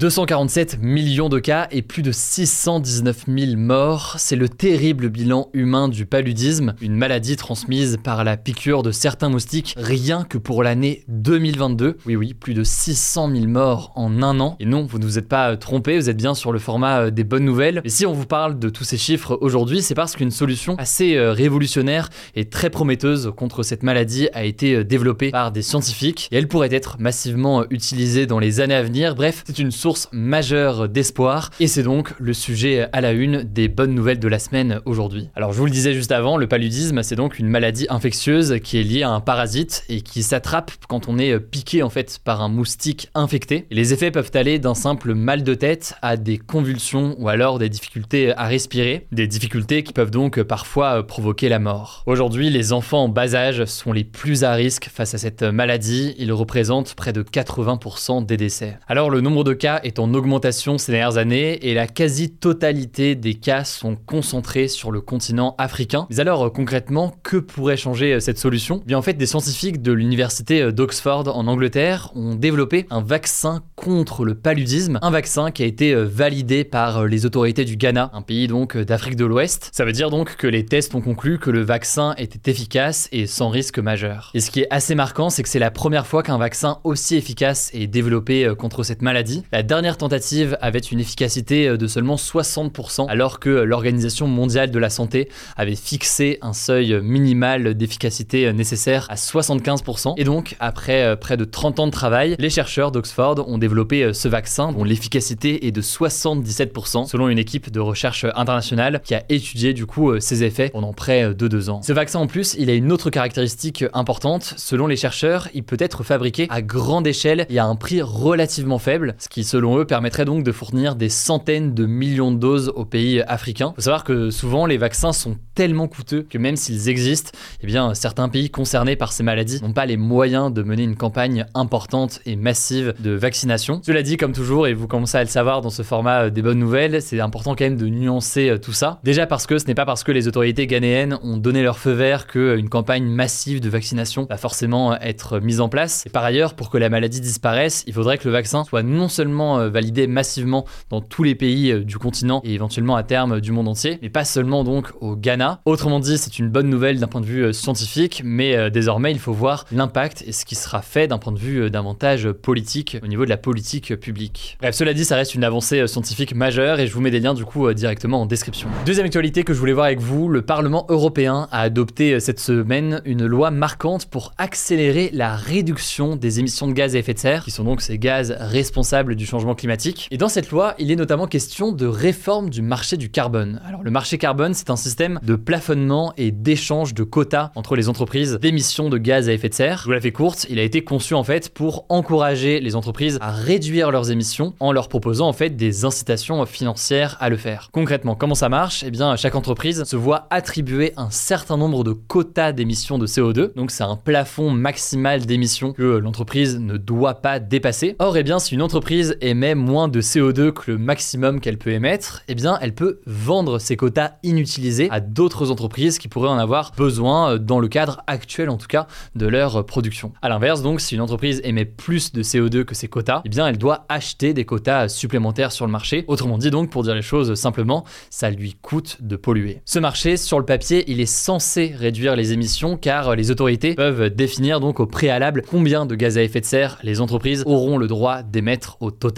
247 millions de cas et plus de 619 000 morts, c'est le terrible bilan humain du paludisme, une maladie transmise par la piqûre de certains moustiques rien que pour l'année 2022. Oui oui, plus de 600 000 morts en un an. Et non, vous ne vous êtes pas trompé, vous êtes bien sur le format euh, des bonnes nouvelles. Et si on vous parle de tous ces chiffres aujourd'hui, c'est parce qu'une solution assez euh, révolutionnaire et très prometteuse contre cette maladie a été euh, développée par des scientifiques et elle pourrait être massivement utilisée dans les années à venir. Bref, c'est une source majeure d'espoir et c'est donc le sujet à la une des bonnes nouvelles de la semaine aujourd'hui. Alors je vous le disais juste avant, le paludisme c'est donc une maladie infectieuse qui est liée à un parasite et qui s'attrape quand on est piqué en fait par un moustique infecté. les effets peuvent aller d'un simple mal de tête à des convulsions ou alors des difficultés à respirer, des difficultés qui peuvent donc parfois provoquer la mort. Aujourd'hui, les enfants en bas âge sont les plus à risque face à cette maladie, ils représentent près de 80% des décès. Alors le nombre de cas est en augmentation ces dernières années et la quasi-totalité des cas sont concentrés sur le continent africain. Mais alors concrètement, que pourrait changer euh, cette solution? Eh Bien en fait, des scientifiques de l'université euh, d'Oxford en Angleterre ont développé un vaccin contre le paludisme, un vaccin qui a été euh, validé par les autorités du Ghana, un pays donc d'Afrique de l'Ouest. Ça veut dire donc que les tests ont conclu que le vaccin était efficace et sans risque majeur. Et ce qui est assez marquant, c'est que c'est la première fois qu'un vaccin aussi efficace est développé contre cette maladie. La dernière tentative avait une efficacité euh, de seulement 60%, alors que l'Organisation mondiale de la santé avait fixé un seuil minimal d'efficacité euh, nécessaire à 75%. Et donc, après euh, près de 30 ans de travail, les chercheurs d'Oxford ont développé ce vaccin dont l'efficacité est de 77% selon une équipe de recherche internationale qui a étudié du coup ses effets pendant près de deux ans. Ce vaccin en plus, il a une autre caractéristique importante. Selon les chercheurs, il peut être fabriqué à grande échelle et à un prix relativement faible, ce qui selon eux, permettrait donc de fournir des centaines de millions de doses aux pays africains. Il faut savoir que souvent, les vaccins sont tellement coûteux que même s'ils existent, eh bien, certains pays concernés par ces maladies n'ont pas les moyens de mener une campagne importante et massive de vaccination. Cela dit, comme toujours, et vous commencez à le savoir dans ce format euh, des bonnes nouvelles, c'est important quand même de nuancer euh, tout ça. Déjà parce que ce n'est pas parce que les autorités ghanéennes ont donné leur feu vert qu'une euh, campagne massive de vaccination va forcément être mise en place. Et par ailleurs, pour que la maladie disparaisse, il faudrait que le vaccin soit non seulement euh, validé massivement dans tous les pays euh, du continent et éventuellement à terme du monde entier, mais pas seulement donc au Ghana. Autrement dit, c'est une bonne nouvelle d'un point de vue euh, scientifique, mais désormais il faut voir l'impact et ce qui sera fait d'un point de vue davantage politique au niveau de la politique publique. Bref, cela dit, ça reste une avancée scientifique majeure et je vous mets des liens du coup directement en description. Deuxième actualité que je voulais voir avec vous, le Parlement européen a adopté cette semaine une loi marquante pour accélérer la réduction des émissions de gaz à effet de serre, qui sont donc ces gaz responsables du changement climatique. Et dans cette loi, il est notamment question de réforme du marché du carbone. Alors le marché carbone, c'est un système de plafonnement et d'échange de quotas entre les entreprises d'émissions de gaz à effet de serre. Je vous la fais courte, il a été conçu en fait pour encourager les entreprises à réduire leurs émissions en leur proposant en fait des incitations financières à le faire. Concrètement, comment ça marche? Eh bien, chaque entreprise se voit attribuer un certain nombre de quotas d'émissions de CO2. Donc c'est un plafond maximal d'émissions que l'entreprise ne doit pas dépasser. Or, eh bien, si une entreprise émet moins de CO2 que le maximum qu'elle peut émettre, eh bien elle peut vendre ses quotas inutilisés à d'autres entreprises qui pourraient en avoir besoin euh, dans le cadre actuel en tout cas de leur production. A l'inverse donc, si une entreprise émet plus de CO2 que ses quotas, eh bien elle doit acheter des quotas supplémentaires sur le marché. Autrement dit donc, pour dire les choses simplement, ça lui coûte de polluer. Ce marché, sur le papier, il est censé réduire les émissions car les autorités peuvent définir donc au préalable combien de gaz à effet de serre les entreprises auront le droit d'émettre au total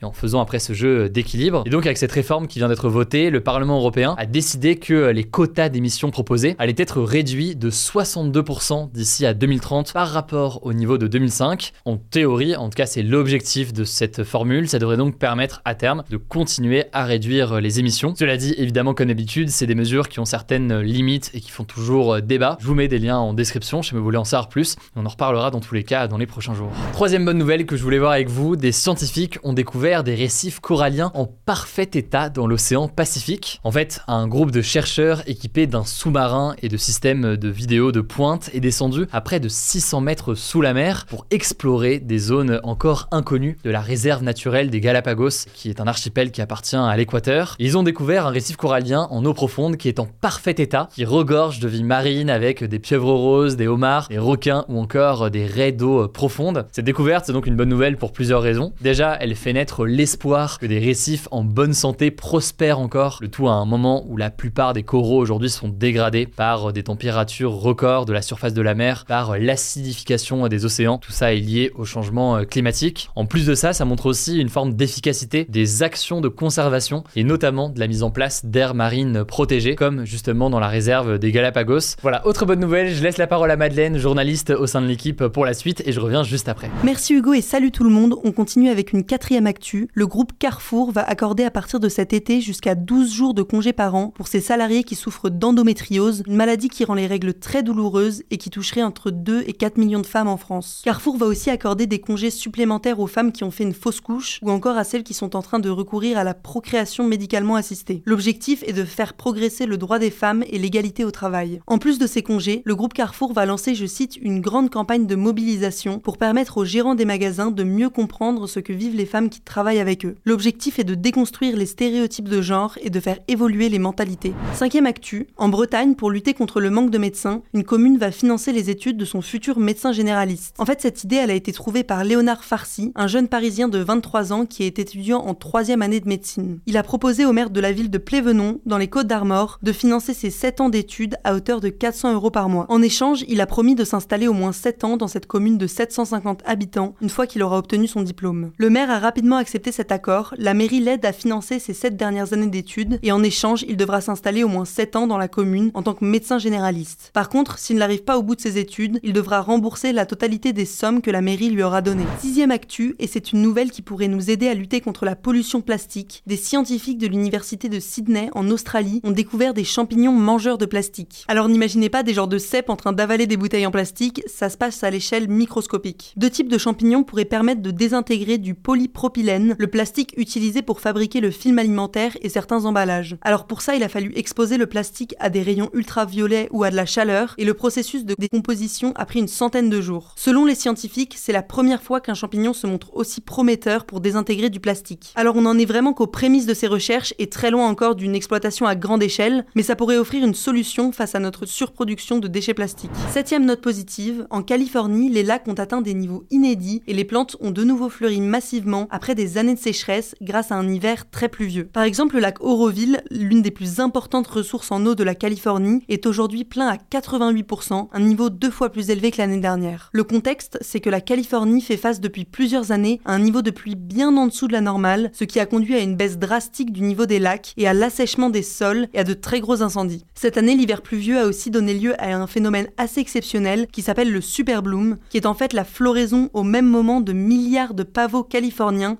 et en faisant après ce jeu d'équilibre. Et donc avec cette réforme qui vient d'être votée, le Parlement européen a décidé que les quotas d'émissions proposés allaient être réduits de 62% d'ici à 2030 par rapport au niveau de 2005. En théorie, en tout cas c'est l'objectif de cette formule, ça devrait donc permettre à terme de continuer à réduire les émissions. Cela dit, évidemment comme d'habitude, c'est des mesures qui ont certaines limites et qui font toujours débat. Je vous mets des liens en description si vous voulez en savoir plus. On en reparlera dans tous les cas dans les prochains jours. Troisième bonne nouvelle que je voulais voir avec vous, des scientifiques ont découvert des récifs coralliens en parfait état dans l'océan Pacifique. En fait, un groupe de chercheurs équipés d'un sous-marin et de systèmes de vidéo de pointe est descendu à près de 600 mètres sous la mer pour explorer des zones encore inconnues de la réserve naturelle des Galapagos, qui est un archipel qui appartient à l'équateur. Ils ont découvert un récif corallien en eau profonde qui est en parfait état, qui regorge de vie marine avec des pieuvres roses, des homards, des requins ou encore des raies d'eau profonde. Cette découverte, c'est donc une bonne nouvelle pour plusieurs raisons. Déjà, elle fait naître l'espoir que des récifs en bonne santé prospèrent encore, le tout à un moment où la plupart des coraux aujourd'hui sont dégradés par des températures records de la surface de la mer, par l'acidification des océans. Tout ça est lié au changement climatique. En plus de ça, ça montre aussi une forme d'efficacité des actions de conservation et notamment de la mise en place d'aires marines protégées, comme justement dans la réserve des Galapagos. Voilà, autre bonne nouvelle, je laisse la parole à Madeleine, journaliste au sein de l'équipe pour la suite et je reviens juste après. Merci Hugo et salut tout le monde. On continue avec une quatrième actu. Le groupe Carrefour va accorder à partir de cet été jusqu'à 12 jours de congé par an pour ses salariés qui souffrent d'endométriose, une maladie qui rend les règles très douloureuses et qui toucherait entre 2 et 4 millions de femmes en France. Carrefour va aussi accorder des congés supplémentaires aux femmes qui ont fait une fausse couche ou encore à celles qui sont en train de recourir à la procréation médicalement assistée. L'objectif est de faire progresser le droit des femmes et l'égalité au travail. En plus de ces congés, le groupe Carrefour va lancer, je cite, une grande campagne de mobilisation pour permettre aux gérants des magasins de mieux comprendre ce que vivent les femmes qui travaillent avec eux. L'objectif est de déconstruire les stéréotypes de genre et de faire évoluer les mentalités. Cinquième actu, en Bretagne, pour lutter contre le manque de médecins, une commune va financer les études de son futur médecin généraliste. En fait, cette idée, elle a été trouvée par Léonard Farcy, un jeune parisien de 23 ans qui est étudiant en troisième année de médecine. Il a proposé au maire de la ville de Plévenon, dans les Côtes d'Armor, de financer ses 7 ans d'études à hauteur de 400 euros par mois. En échange, il a promis de s'installer au moins 7 ans dans cette commune de 750 habitants une fois qu'il aura obtenu son diplôme. Le maire a rapidement accepté cet accord, la mairie l'aide à financer ses 7 dernières années d'études et en échange, il devra s'installer au moins 7 ans dans la commune en tant que médecin généraliste. Par contre, s'il n'arrive pas au bout de ses études, il devra rembourser la totalité des sommes que la mairie lui aura données. Sixième actu, et c'est une nouvelle qui pourrait nous aider à lutter contre la pollution plastique, des scientifiques de l'université de Sydney en Australie ont découvert des champignons mangeurs de plastique. Alors n'imaginez pas des genres de cèpes en train d'avaler des bouteilles en plastique, ça se passe à l'échelle microscopique. Deux types de champignons pourraient permettre de désintégrer du polypropylène, le plastique utilisé pour fabriquer le film alimentaire et certains emballages. Alors pour ça, il a fallu exposer le plastique à des rayons ultraviolets ou à de la chaleur, et le processus de décomposition a pris une centaine de jours. Selon les scientifiques, c'est la première fois qu'un champignon se montre aussi prometteur pour désintégrer du plastique. Alors on en est vraiment qu'aux prémices de ces recherches et très loin encore d'une exploitation à grande échelle, mais ça pourrait offrir une solution face à notre surproduction de déchets plastiques. Septième note positive, en Californie, les lacs ont atteint des niveaux inédits et les plantes ont de nouveau fleuri massivement après des années de sécheresse grâce à un hiver très pluvieux. Par exemple, le lac Oroville, l'une des plus importantes ressources en eau de la Californie, est aujourd'hui plein à 88%, un niveau deux fois plus élevé que l'année dernière. Le contexte, c'est que la Californie fait face depuis plusieurs années à un niveau de pluie bien en dessous de la normale, ce qui a conduit à une baisse drastique du niveau des lacs et à l'assèchement des sols et à de très gros incendies. Cette année, l'hiver pluvieux a aussi donné lieu à un phénomène assez exceptionnel qui s'appelle le super bloom, qui est en fait la floraison au même moment de milliards de pavots californiens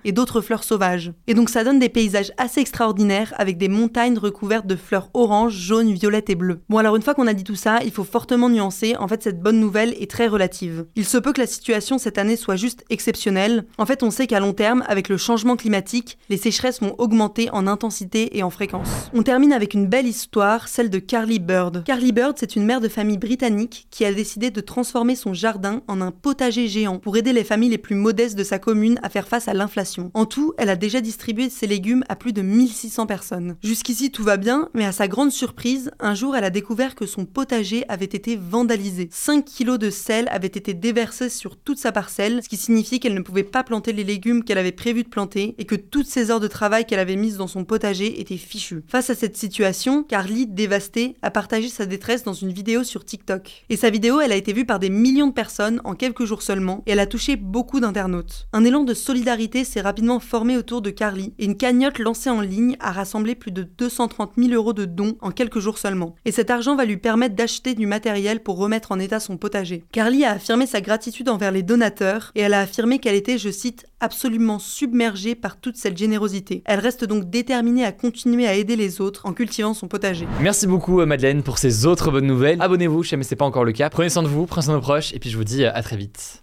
et d'autres fleurs sauvages. Et donc ça donne des paysages assez extraordinaires avec des montagnes recouvertes de fleurs oranges, jaunes, violettes et bleues. Bon alors une fois qu'on a dit tout ça, il faut fortement nuancer, en fait cette bonne nouvelle est très relative. Il se peut que la situation cette année soit juste exceptionnelle. En fait on sait qu'à long terme, avec le changement climatique, les sécheresses vont augmenter en intensité et en fréquence. On termine avec une belle histoire, celle de Carly Bird. Carly Bird, c'est une mère de famille britannique qui a décidé de transformer son jardin en un potager géant pour aider les familles les plus modestes de sa commune à faire face à l'inflation. En tout, elle a déjà distribué ses légumes à plus de 1600 personnes. Jusqu'ici tout va bien, mais à sa grande surprise, un jour elle a découvert que son potager avait été vandalisé. 5 kilos de sel avaient été déversés sur toute sa parcelle, ce qui signifie qu'elle ne pouvait pas planter les légumes qu'elle avait prévu de planter et que toutes ses heures de travail qu'elle avait mises dans son potager étaient fichues. Face à cette situation, Carly, dévastée, a partagé sa détresse dans une vidéo sur TikTok. Et sa vidéo, elle a été vue par des millions de personnes en quelques jours seulement, et elle a touché beaucoup d'internautes. Un élan de solidarité solidarité s'est rapidement formée autour de Carly et une cagnotte lancée en ligne a rassemblé plus de 230 000 euros de dons en quelques jours seulement. Et cet argent va lui permettre d'acheter du matériel pour remettre en état son potager. Carly a affirmé sa gratitude envers les donateurs et elle a affirmé qu'elle était, je cite, absolument submergée par toute cette générosité. Elle reste donc déterminée à continuer à aider les autres en cultivant son potager. Merci beaucoup euh, Madeleine pour ces autres bonnes nouvelles. Abonnez-vous, si jamais c'est pas encore le cas. Prenez soin de vous, prenez soin de vos proches et puis je vous dis euh, à très vite.